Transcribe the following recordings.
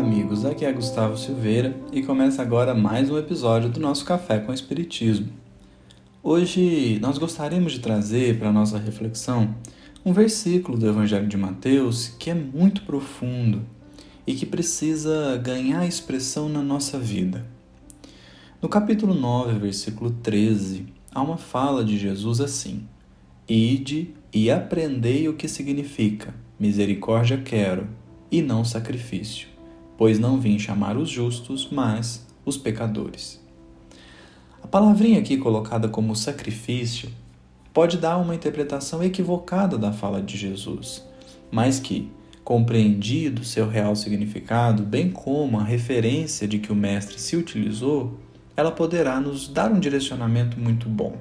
Amigos. Aqui é Gustavo Silveira e começa agora mais um episódio do nosso Café com Espiritismo. Hoje nós gostaríamos de trazer para a nossa reflexão um versículo do Evangelho de Mateus que é muito profundo e que precisa ganhar expressão na nossa vida. No capítulo 9, versículo 13, há uma fala de Jesus assim: Ide e aprendei o que significa misericórdia quero e não sacrifício, pois não vim chamar os justos, mas os pecadores. A palavrinha aqui colocada como sacrifício pode dar uma interpretação equivocada da fala de Jesus, mas que, compreendido seu real significado, bem como a referência de que o Mestre se utilizou, ela poderá nos dar um direcionamento muito bom.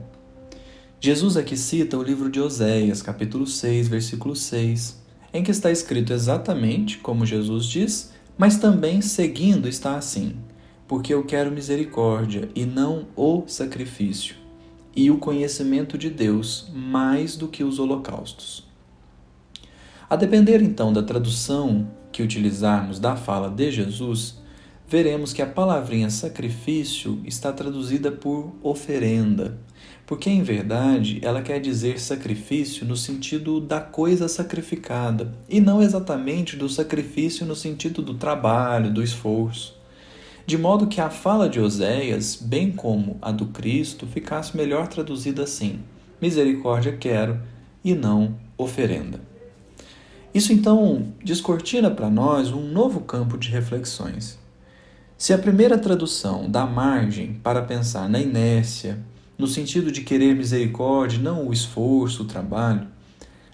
Jesus aqui cita o livro de Oséias, capítulo 6, versículo 6, em que está escrito exatamente como Jesus diz, mas também seguindo está assim: porque eu quero misericórdia e não o sacrifício, e o conhecimento de Deus mais do que os holocaustos. A depender então da tradução que utilizarmos da fala de Jesus, veremos que a palavrinha sacrifício está traduzida por oferenda, porque em verdade ela quer dizer sacrifício no sentido da coisa sacrificada e não exatamente do sacrifício no sentido do trabalho, do esforço. De modo que a fala de Oséias, bem como a do Cristo, ficasse melhor traduzida assim: misericórdia quero e não oferenda. Isso então descortina para nós um novo campo de reflexões. Se a primeira tradução dá margem para pensar na inércia, no sentido de querer misericórdia, não o esforço, o trabalho.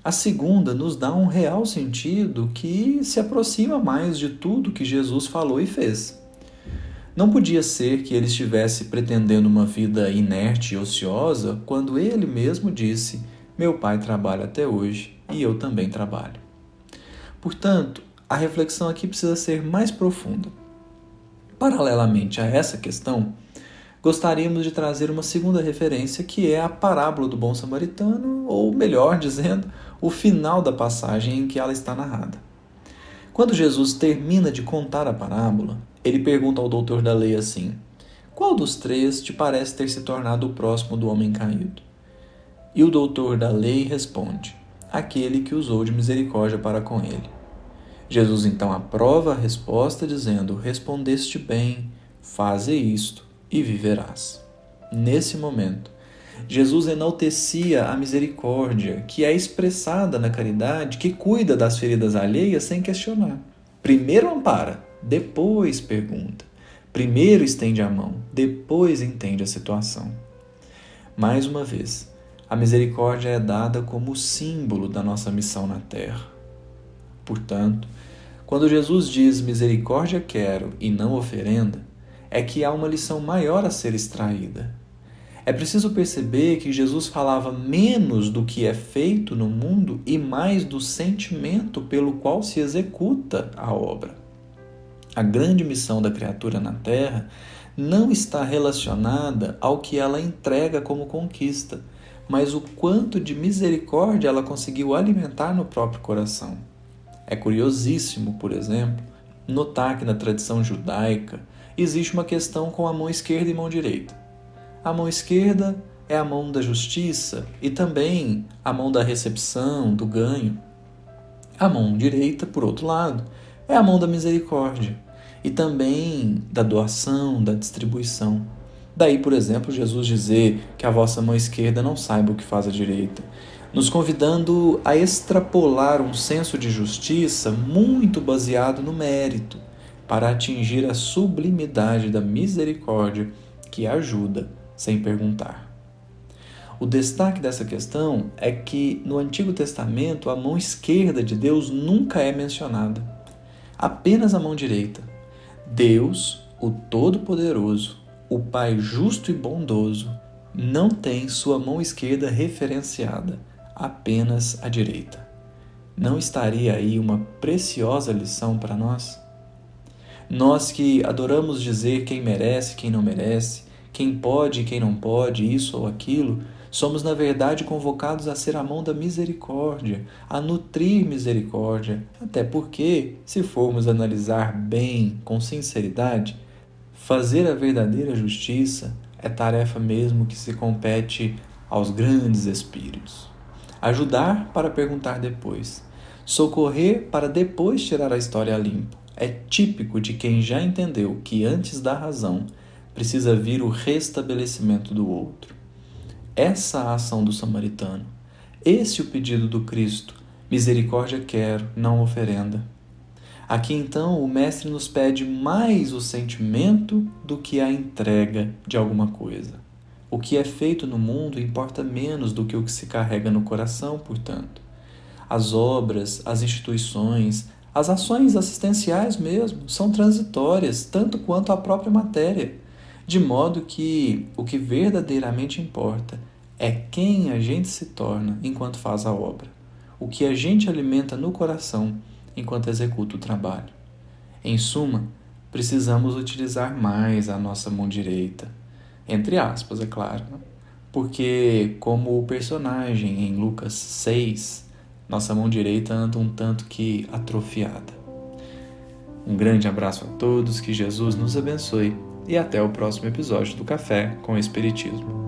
A segunda nos dá um real sentido que se aproxima mais de tudo que Jesus falou e fez. Não podia ser que ele estivesse pretendendo uma vida inerte e ociosa quando ele mesmo disse: Meu pai trabalha até hoje e eu também trabalho. Portanto, a reflexão aqui precisa ser mais profunda. Paralelamente a essa questão, gostaríamos de trazer uma segunda referência, que é a parábola do bom samaritano, ou melhor dizendo, o final da passagem em que ela está narrada. Quando Jesus termina de contar a parábola, ele pergunta ao doutor da lei assim: Qual dos três te parece ter se tornado o próximo do homem caído? E o doutor da lei responde: Aquele que usou de misericórdia para com ele. Jesus então aprova a resposta, dizendo: Respondeste bem, faze isto e viverás. Nesse momento, Jesus enaltecia a misericórdia, que é expressada na caridade, que cuida das feridas alheias sem questionar. Primeiro ampara, depois pergunta. Primeiro estende a mão, depois entende a situação. Mais uma vez, a misericórdia é dada como símbolo da nossa missão na terra. Portanto, quando Jesus diz misericórdia quero e não oferenda, é que há uma lição maior a ser extraída. É preciso perceber que Jesus falava menos do que é feito no mundo e mais do sentimento pelo qual se executa a obra. A grande missão da criatura na Terra não está relacionada ao que ela entrega como conquista, mas o quanto de misericórdia ela conseguiu alimentar no próprio coração. É curiosíssimo, por exemplo, notar que na tradição judaica existe uma questão com a mão esquerda e mão direita. A mão esquerda é a mão da justiça e também a mão da recepção, do ganho. A mão direita, por outro lado, é a mão da misericórdia e também da doação, da distribuição. Daí, por exemplo, Jesus dizer que a vossa mão esquerda não saiba o que faz a direita, nos convidando a extrapolar um senso de justiça muito baseado no mérito, para atingir a sublimidade da misericórdia que ajuda sem perguntar. O destaque dessa questão é que no Antigo Testamento a mão esquerda de Deus nunca é mencionada, apenas a mão direita. Deus, o Todo-Poderoso, o Pai justo e bondoso, não tem sua mão esquerda referenciada, apenas a direita. Não estaria aí uma preciosa lição para nós? Nós que adoramos dizer quem merece, quem não merece, quem pode e quem não pode, isso ou aquilo, Somos, na verdade, convocados a ser a mão da misericórdia, a nutrir misericórdia, até porque, se formos analisar bem, com sinceridade, fazer a verdadeira justiça é tarefa mesmo que se compete aos grandes espíritos. Ajudar para perguntar depois, socorrer para depois tirar a história a limpo, é típico de quem já entendeu que antes da razão precisa vir o restabelecimento do outro essa a ação do samaritano. Esse o pedido do Cristo. Misericórdia quero, não oferenda. Aqui então o Mestre nos pede mais o sentimento do que a entrega de alguma coisa. O que é feito no mundo importa menos do que o que se carrega no coração, portanto. As obras, as instituições, as ações assistenciais mesmo são transitórias, tanto quanto a própria matéria de modo que o que verdadeiramente importa é quem a gente se torna enquanto faz a obra, o que a gente alimenta no coração enquanto executa o trabalho. Em suma, precisamos utilizar mais a nossa mão direita, entre aspas, é claro, né? porque, como o personagem em Lucas 6, nossa mão direita anda um tanto que atrofiada. Um grande abraço a todos, que Jesus nos abençoe e até o próximo episódio do Café com Espiritismo.